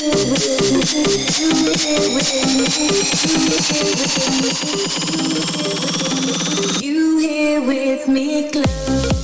You here with me close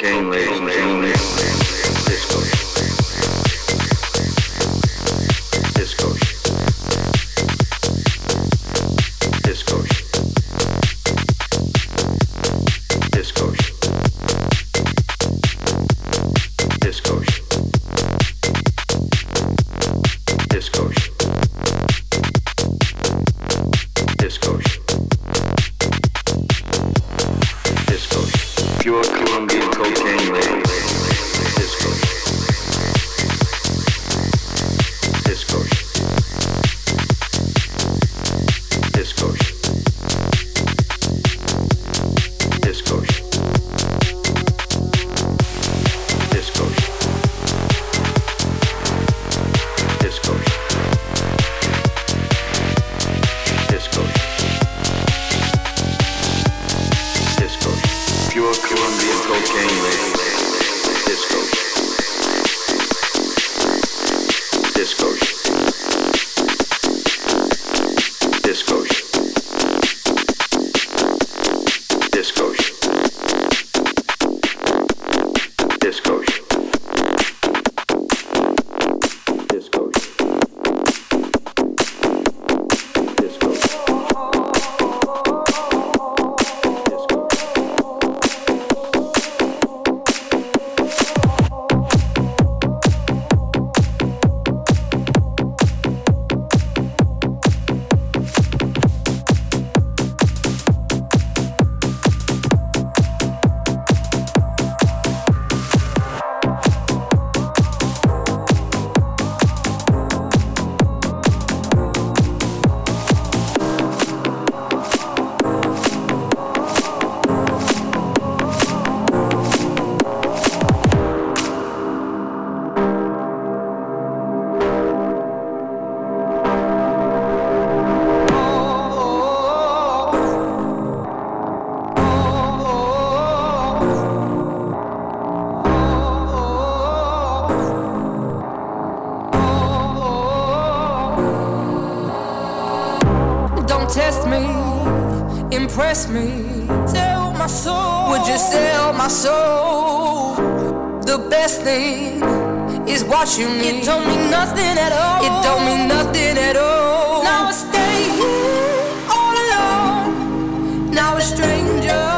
came impress me, impress me. Tell my soul, would you sell my soul? The best thing is what you need. It don't mean nothing at all. It don't mean nothing at all. Now I stay here all alone. Now a stranger.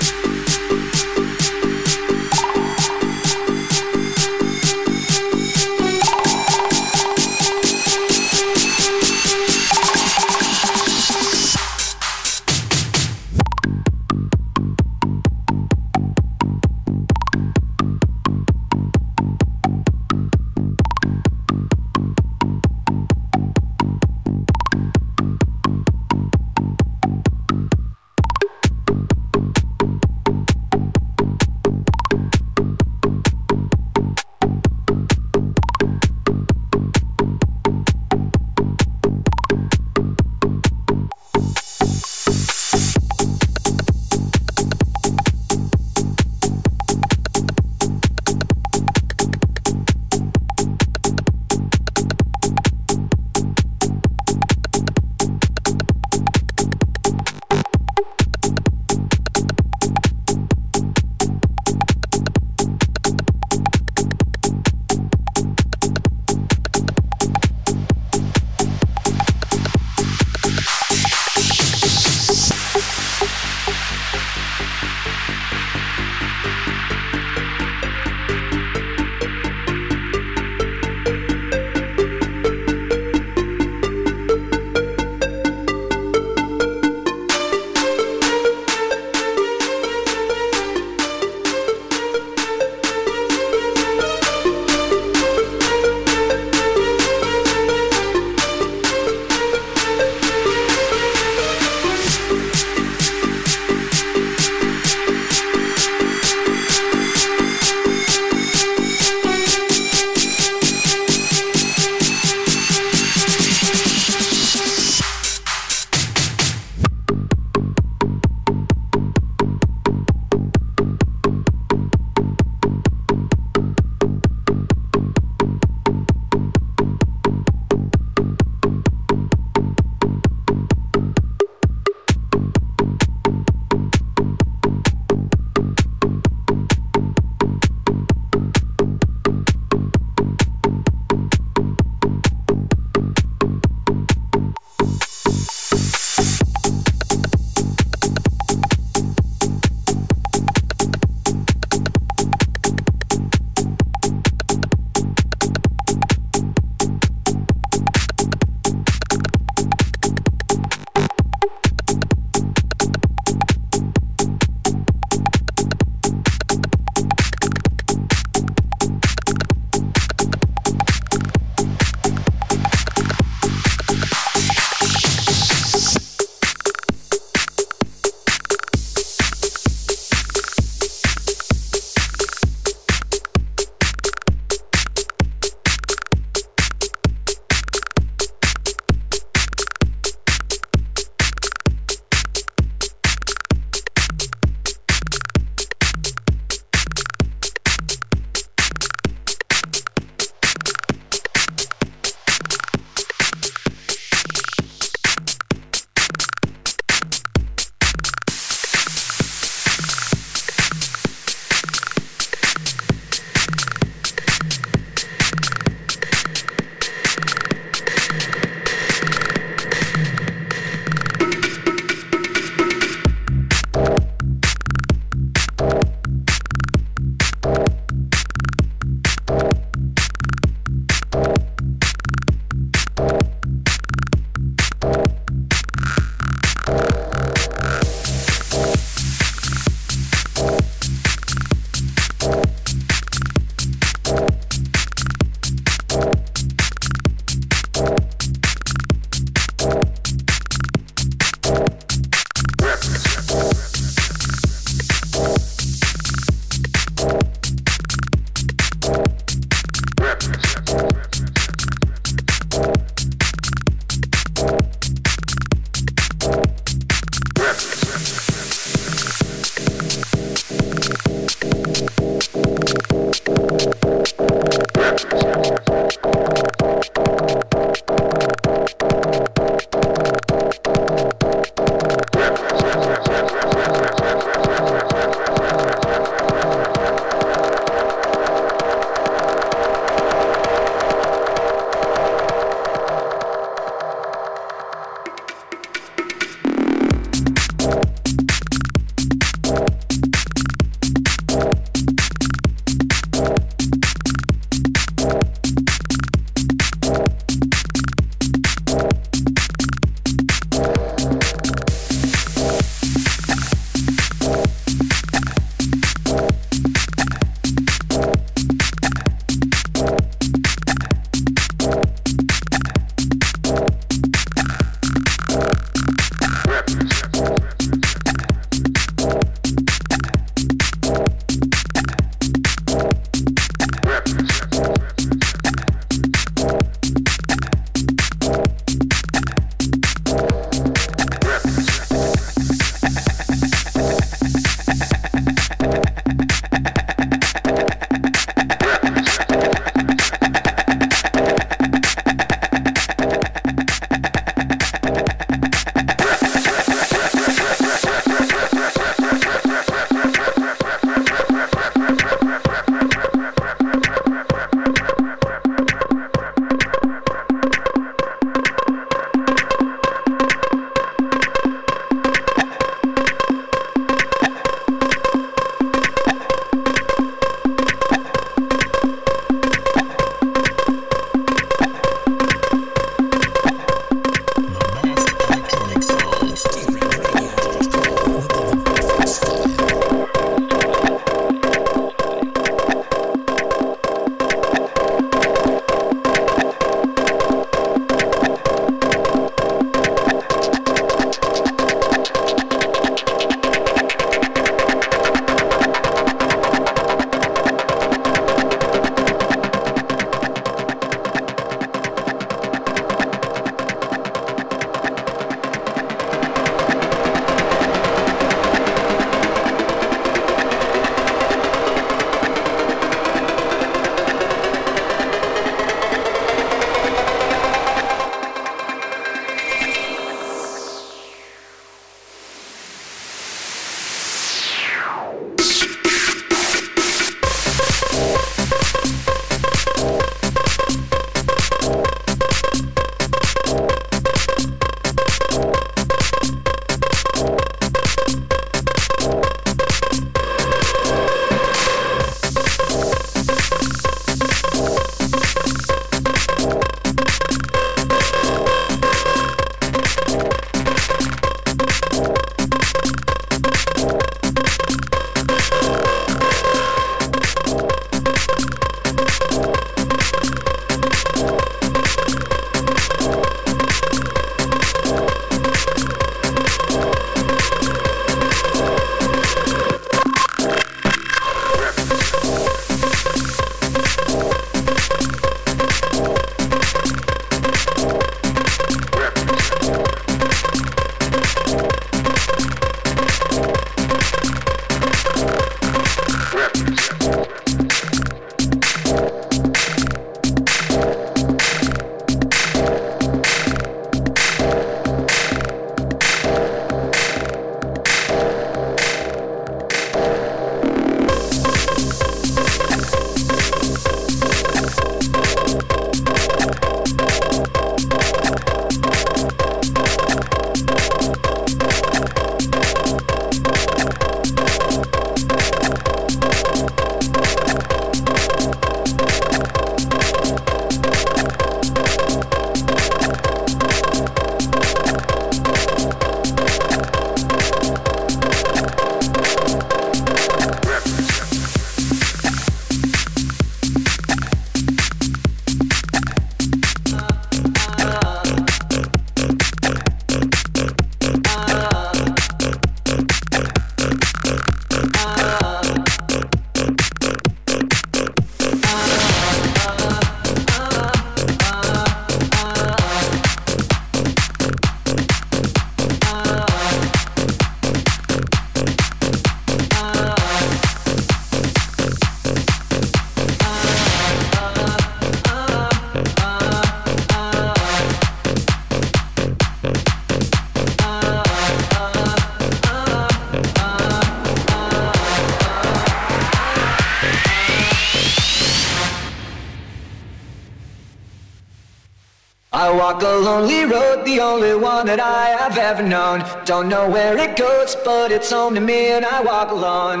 Walk a lonely road, the only one that I have ever known. Don't know where it goes, but it's home to me and I walk alone.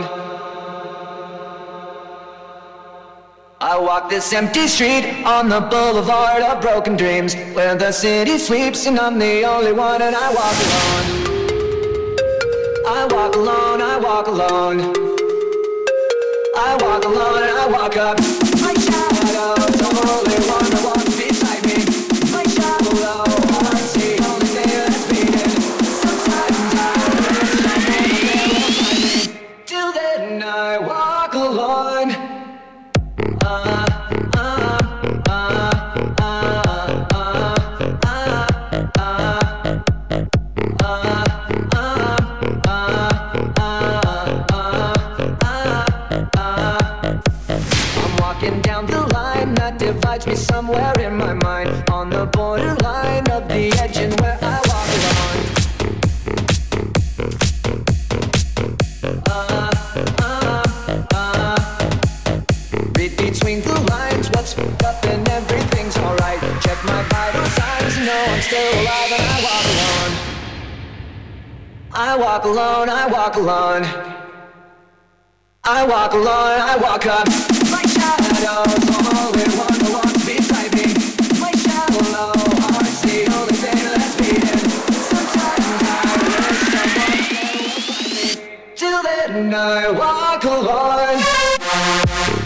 I walk this empty street on the boulevard of broken dreams Where the city sleeps and I'm the only one and I walk alone I walk alone, I walk alone I walk alone and I walk up walk alone. I walk alone, I walk up. My shadow's walk along beside me. Like shadow, I see only one. and I walk alone.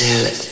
seal it.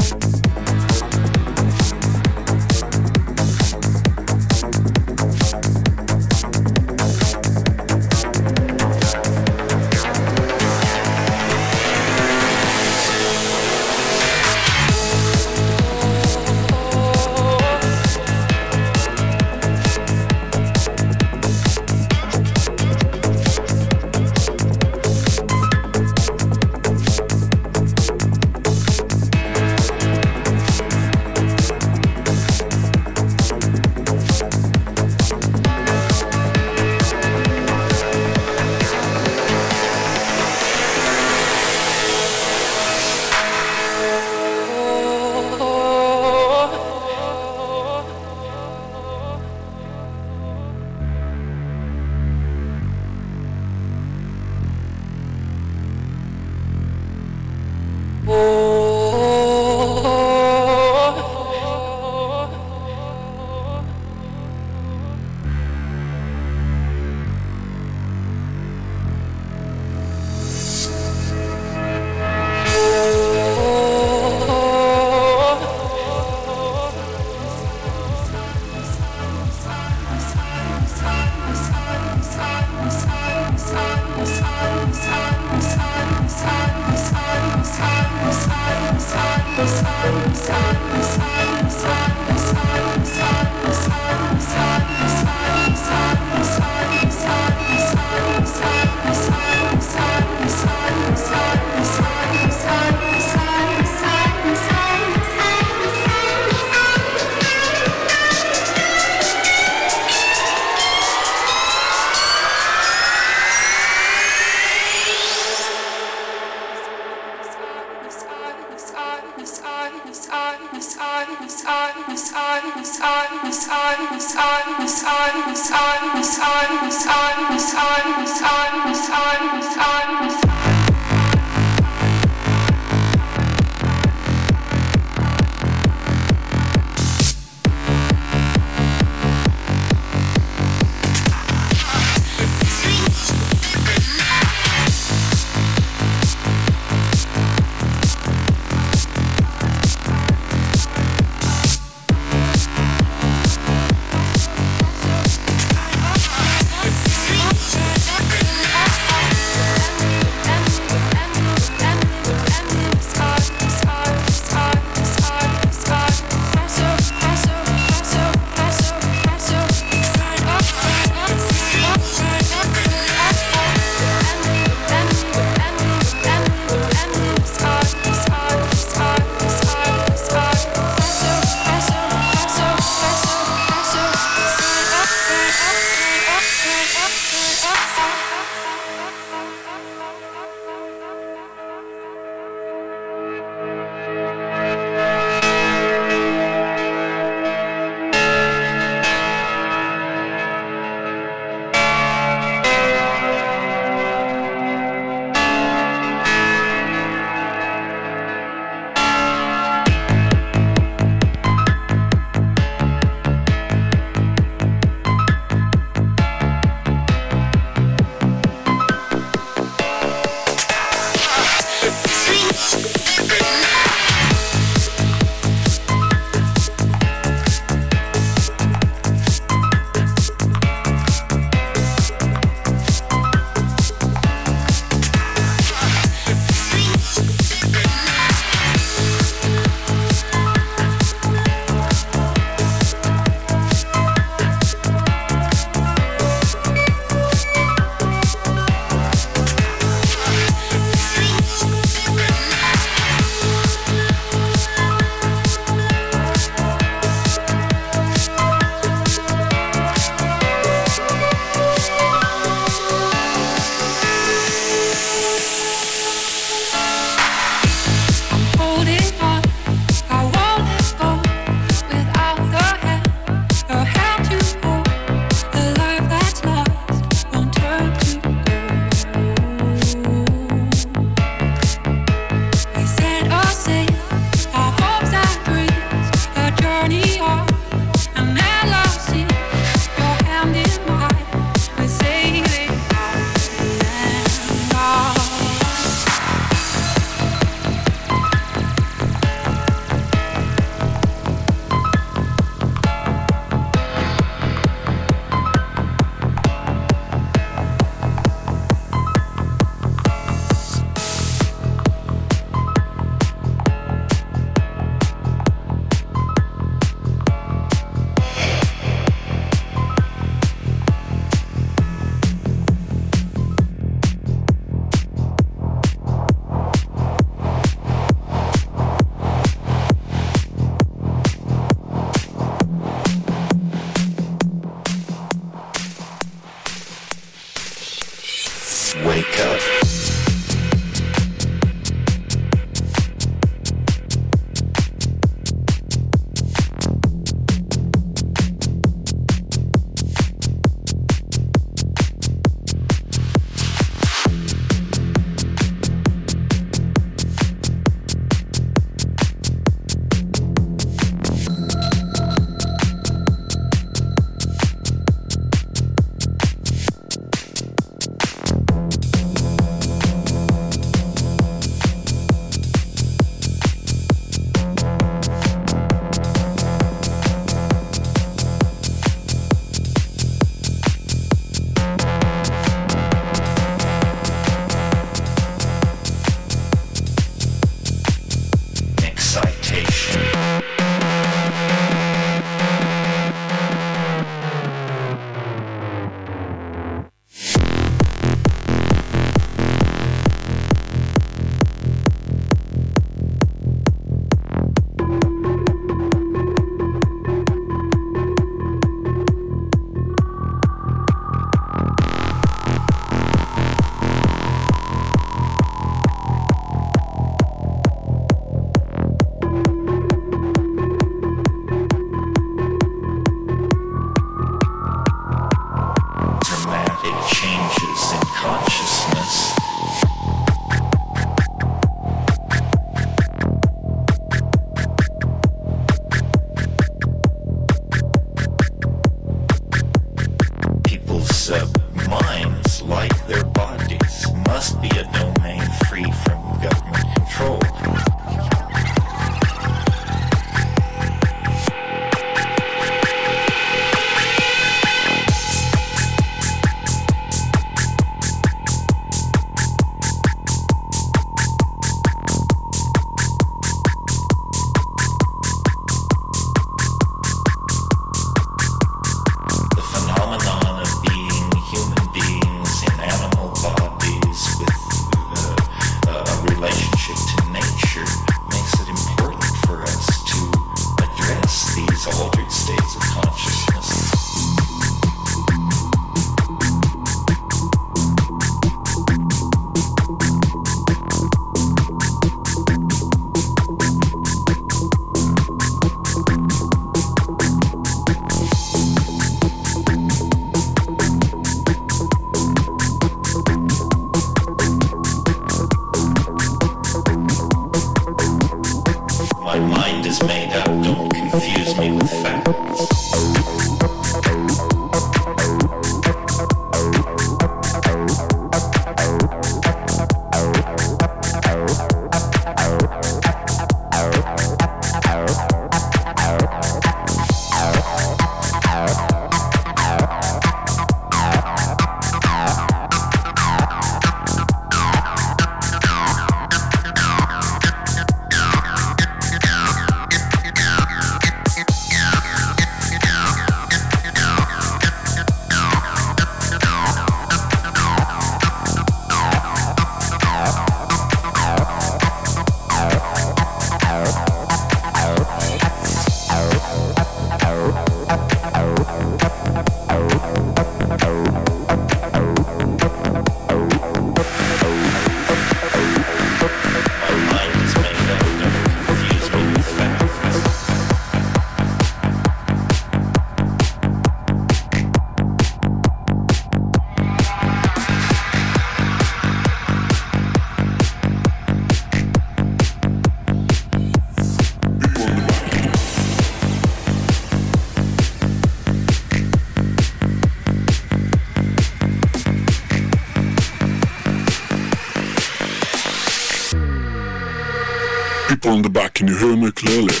the back, can you hear me clearly?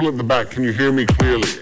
people at the back, can you hear me clearly?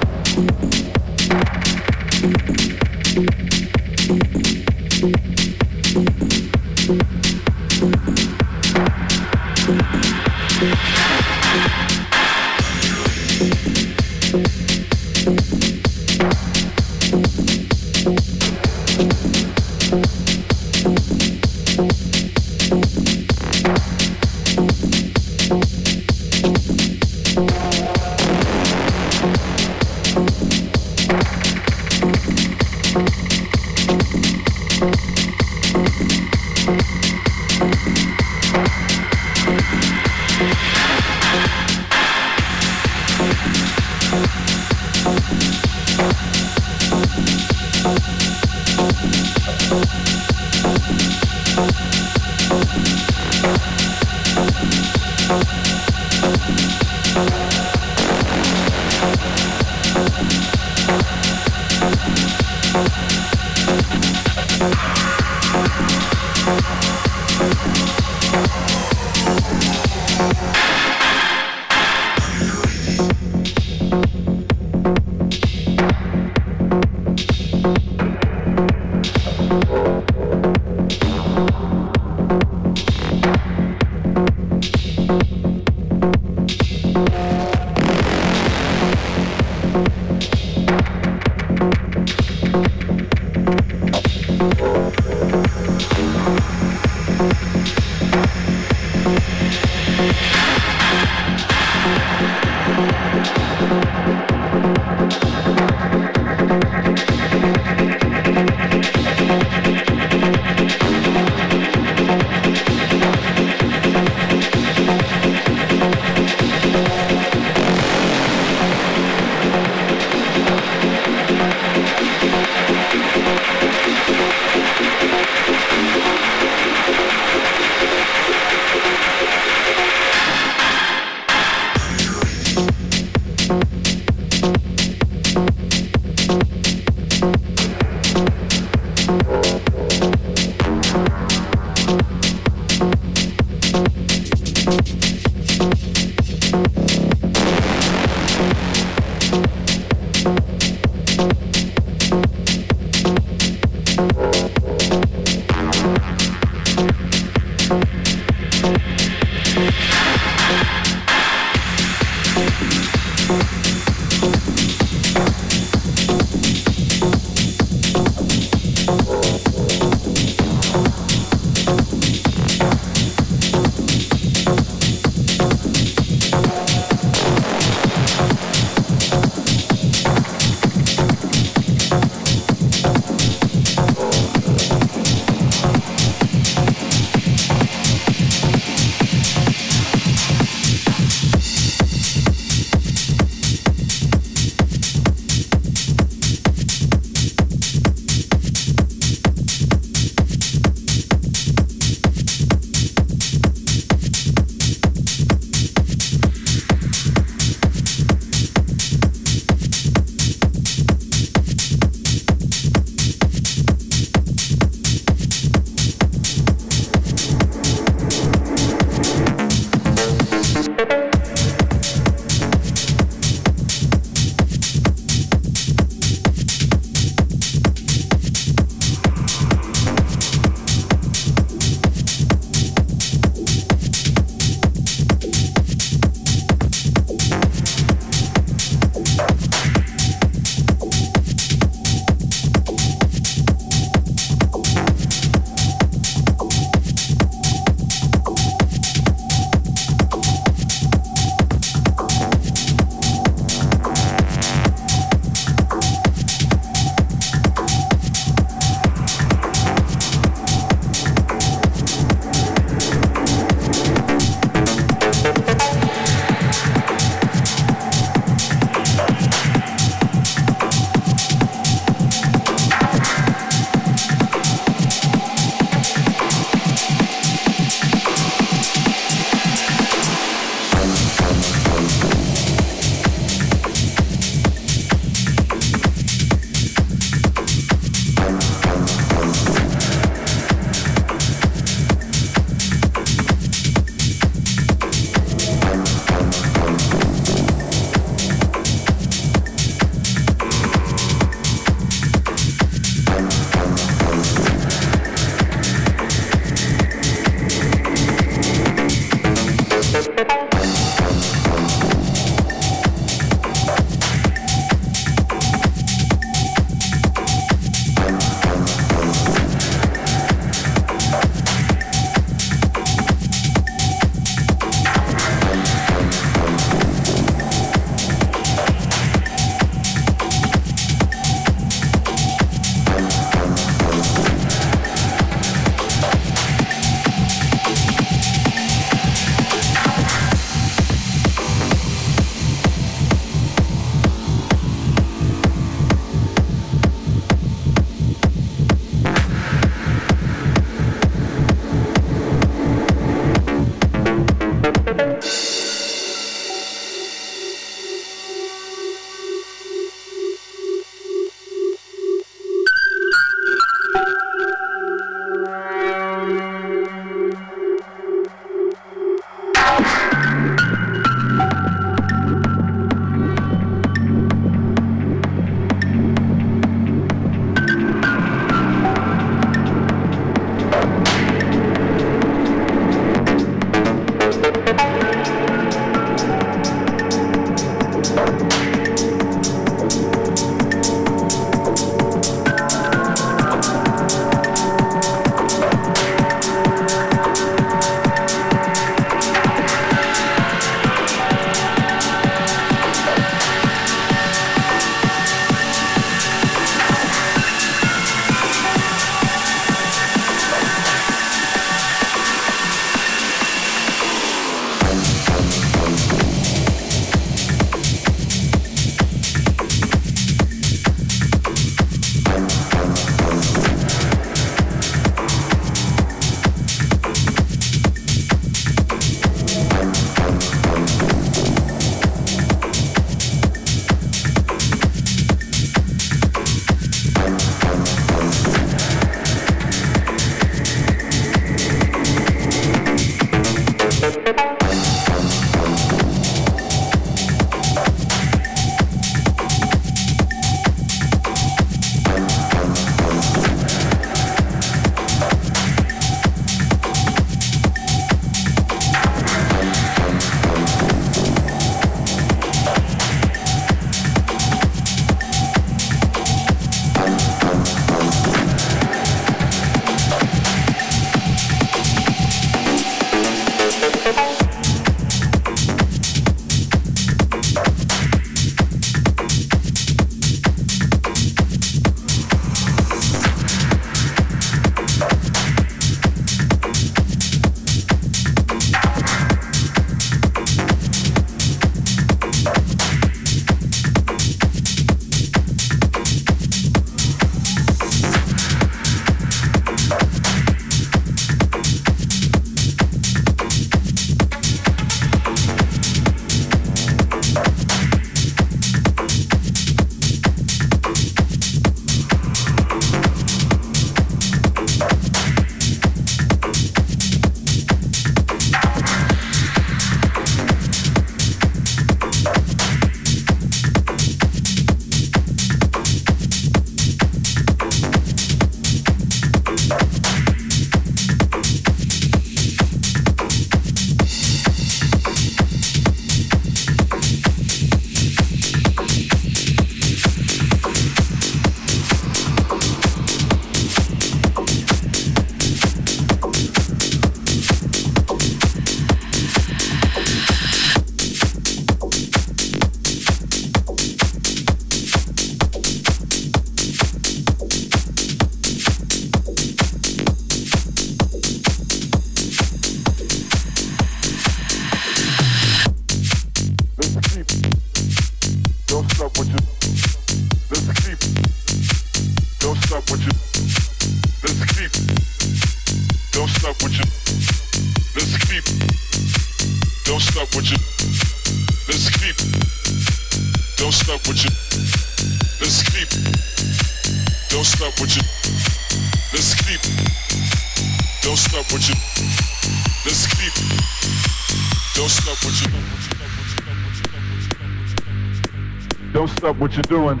What you're doing.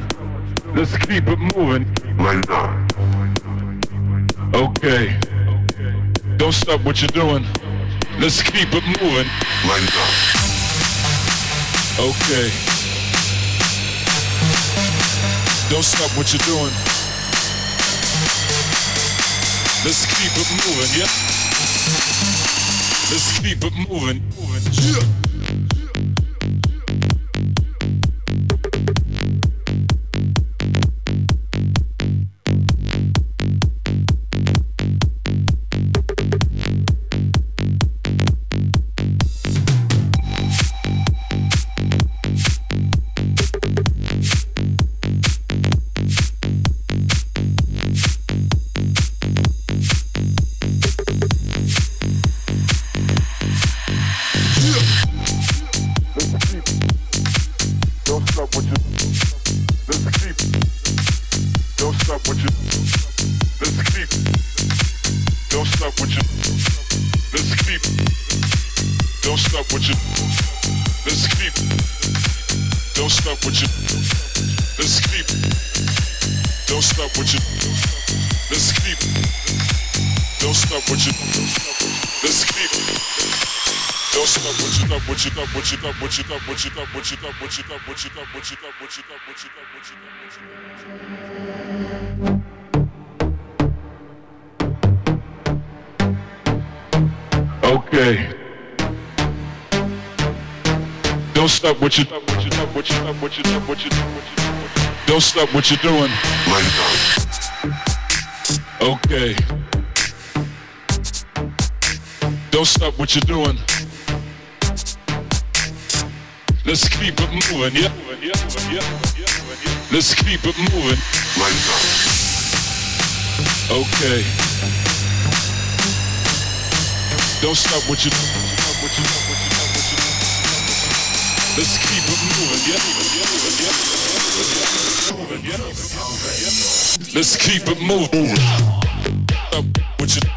Let's keep it moving. Later. Okay. Don't stop what you're doing. Let's keep it moving. Later. Okay. Don't stop what you're doing. Let's keep it moving, yeah? Let's keep it moving. moving. Yeah. You what you what you what you stop what you stop what you stop what you stop what you stop what you stop what you stop what you stop what you stop what you Okay. Don't stop what you stop what you what you stop what you what you stop what. Don't stop what you're doing. Okay. Don't stop what you're doing. Let's keep it moving, yeah? Let's keep it moving. Okay. Don't stop what you Let's keep it moving, yeah. Let's keep it moving. Stop what you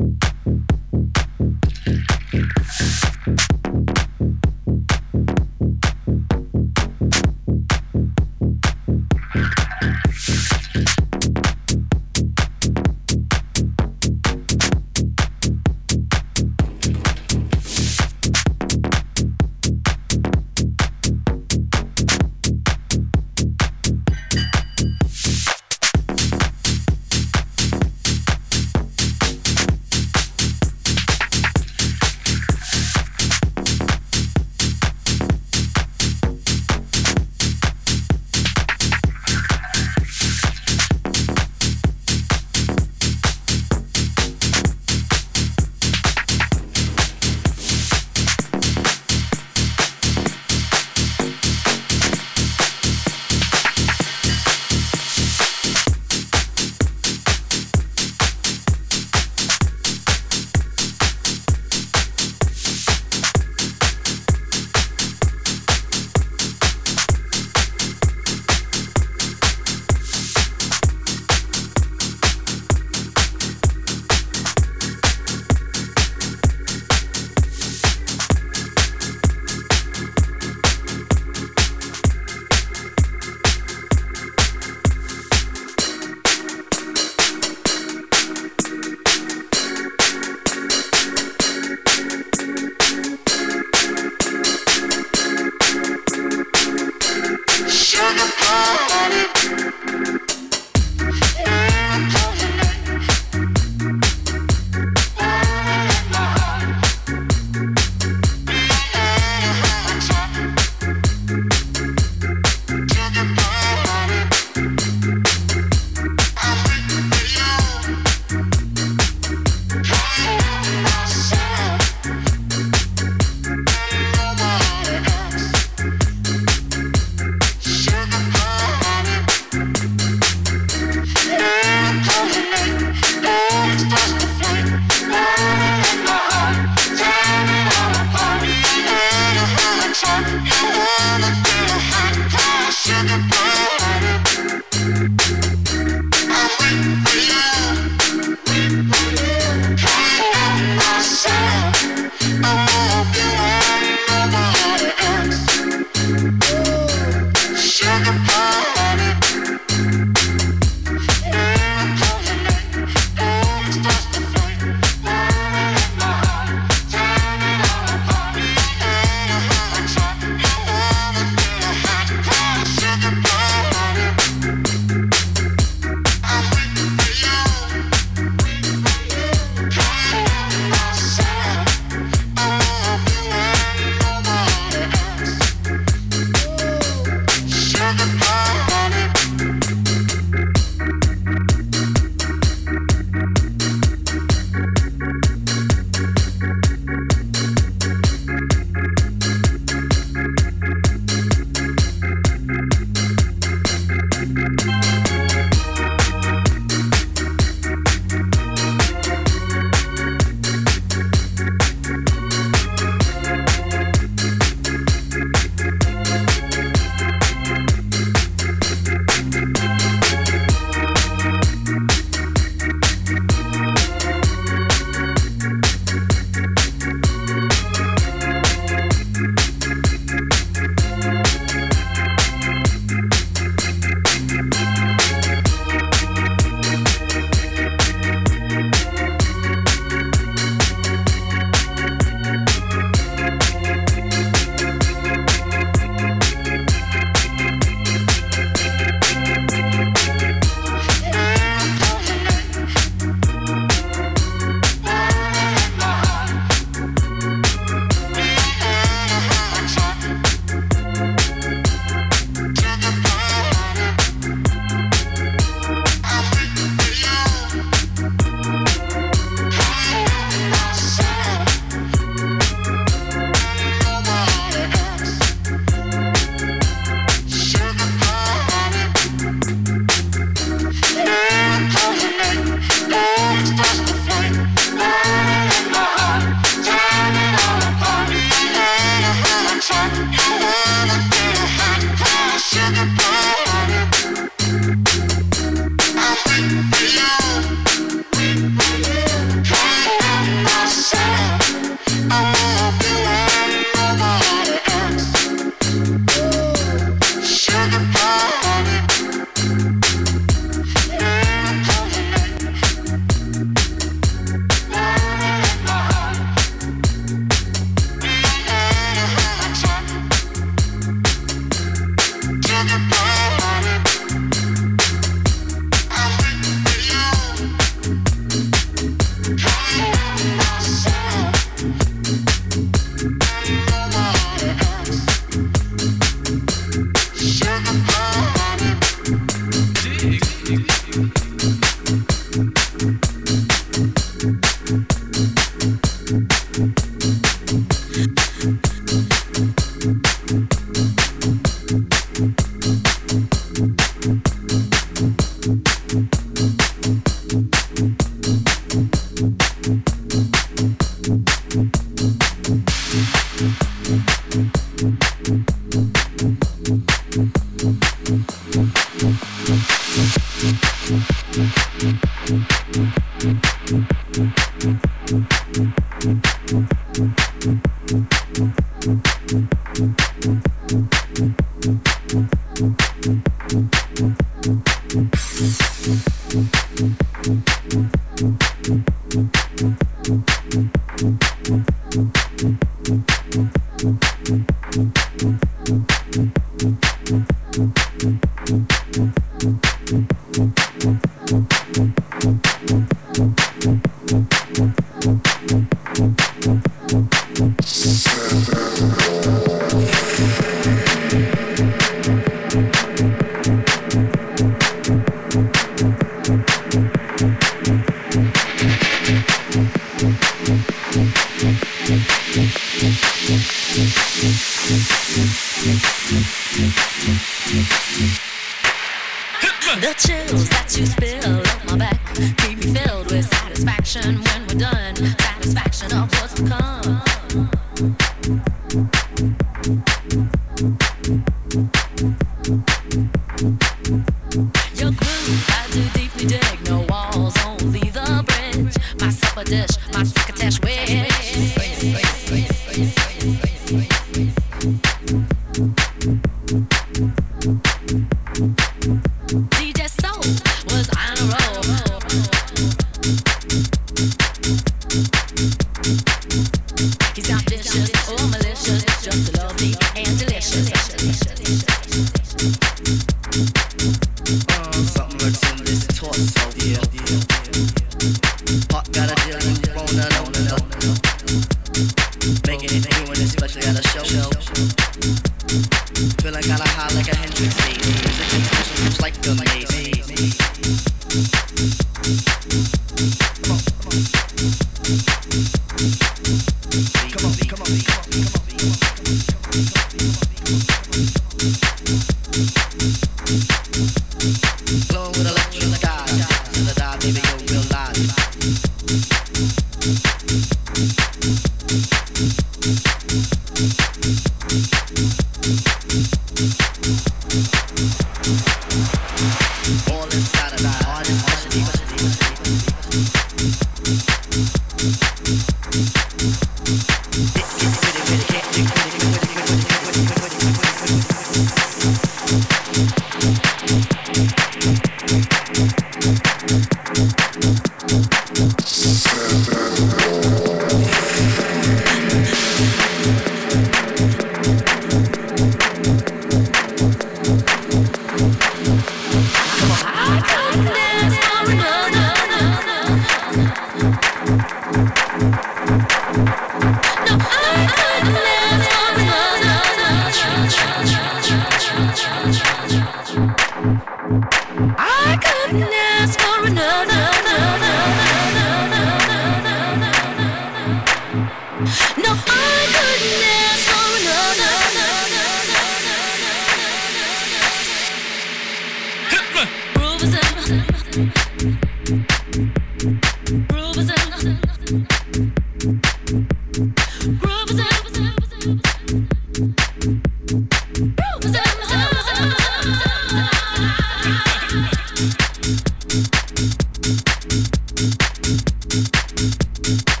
Thank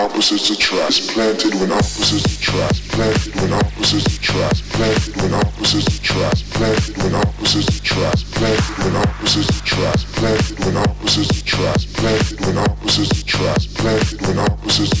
opposites attract, planted when opposites attract, planted when opposites attract, planted when opposites attract, planted when opposites attract, planted when opposites attract, planted when opposites attract, planted when opposites attract, planted when opposites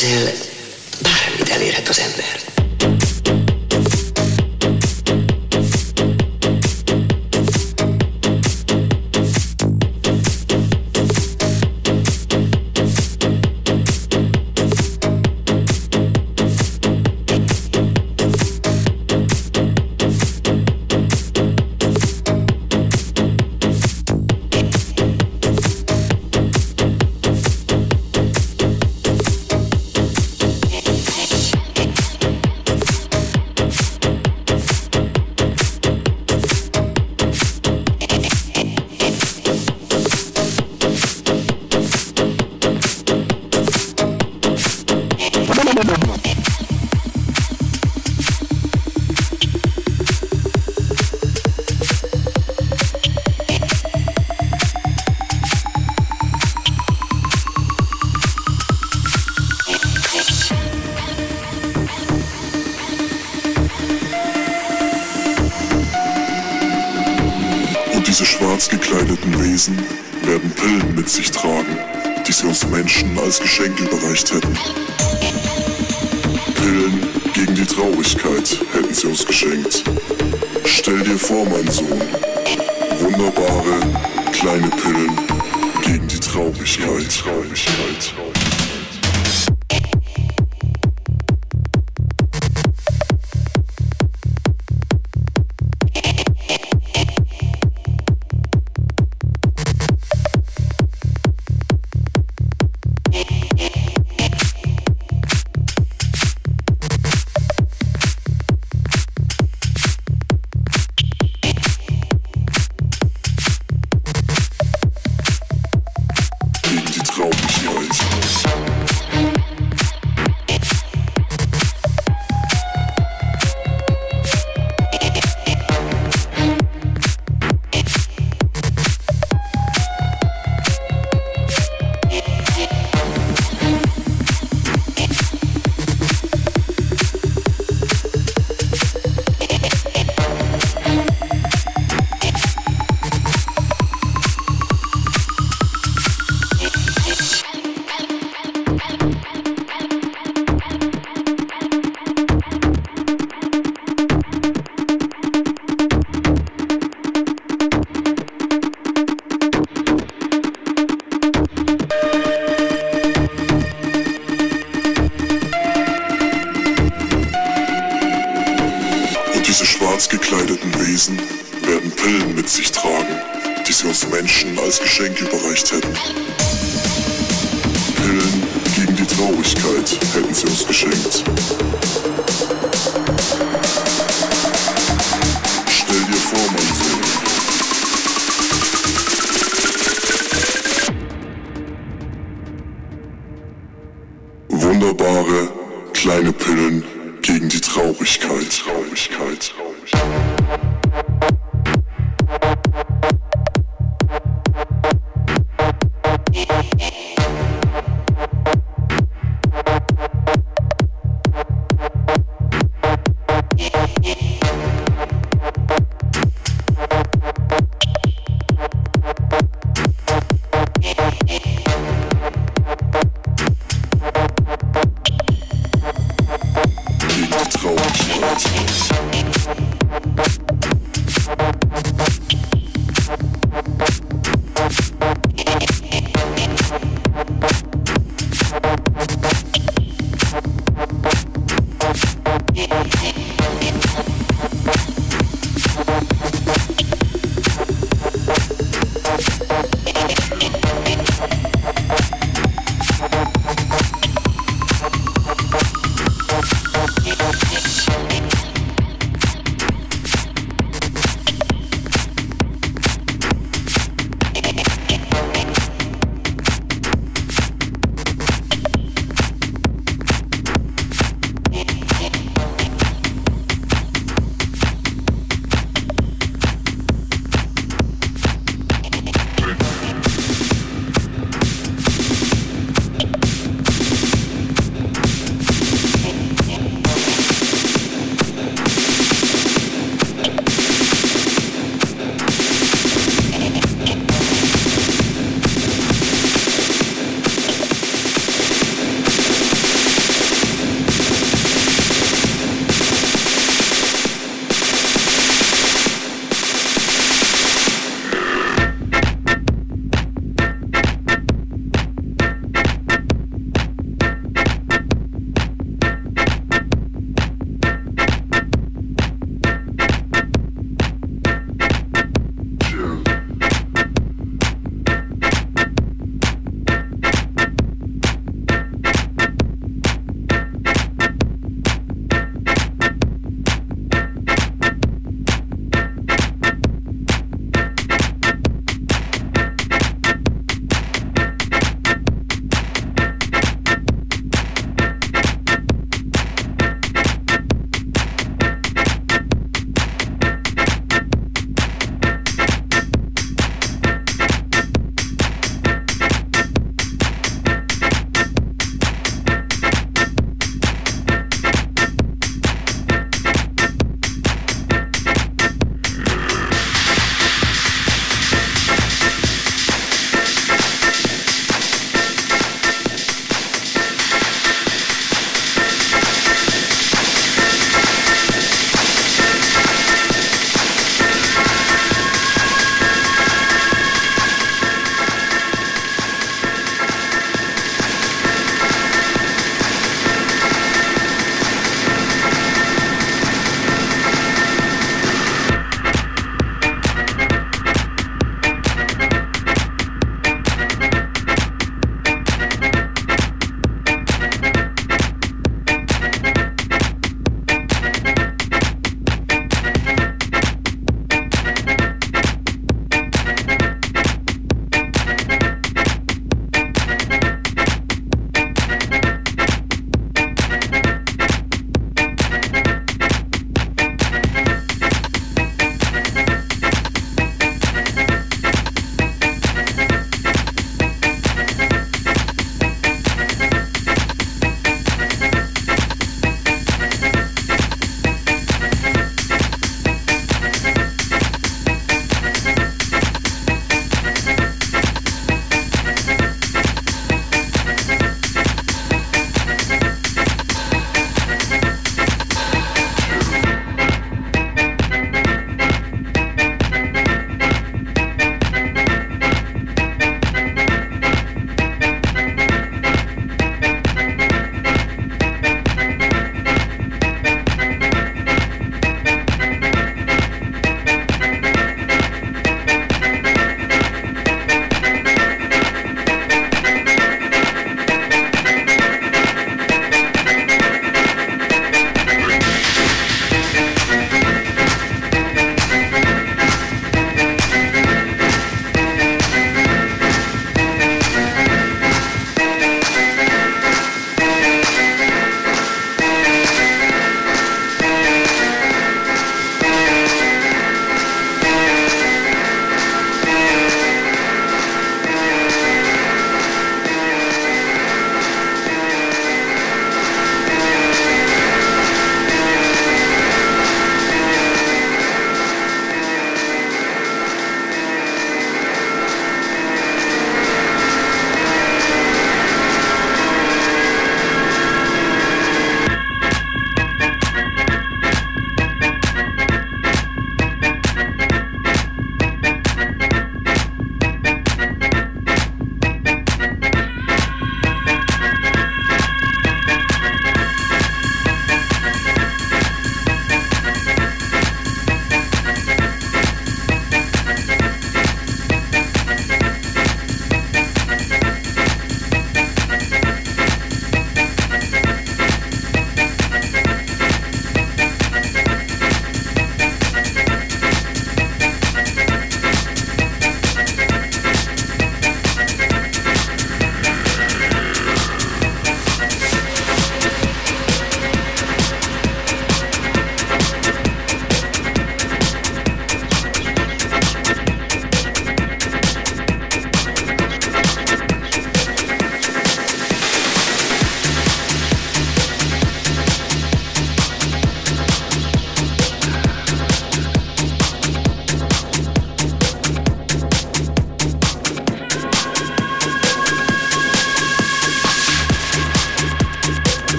Brazil als Geschenk überreicht hätten. Pillen gegen die Traurigkeit hätten sie uns geschenkt. Stell dir vor, mein Sohn, wunderbare kleine Pillen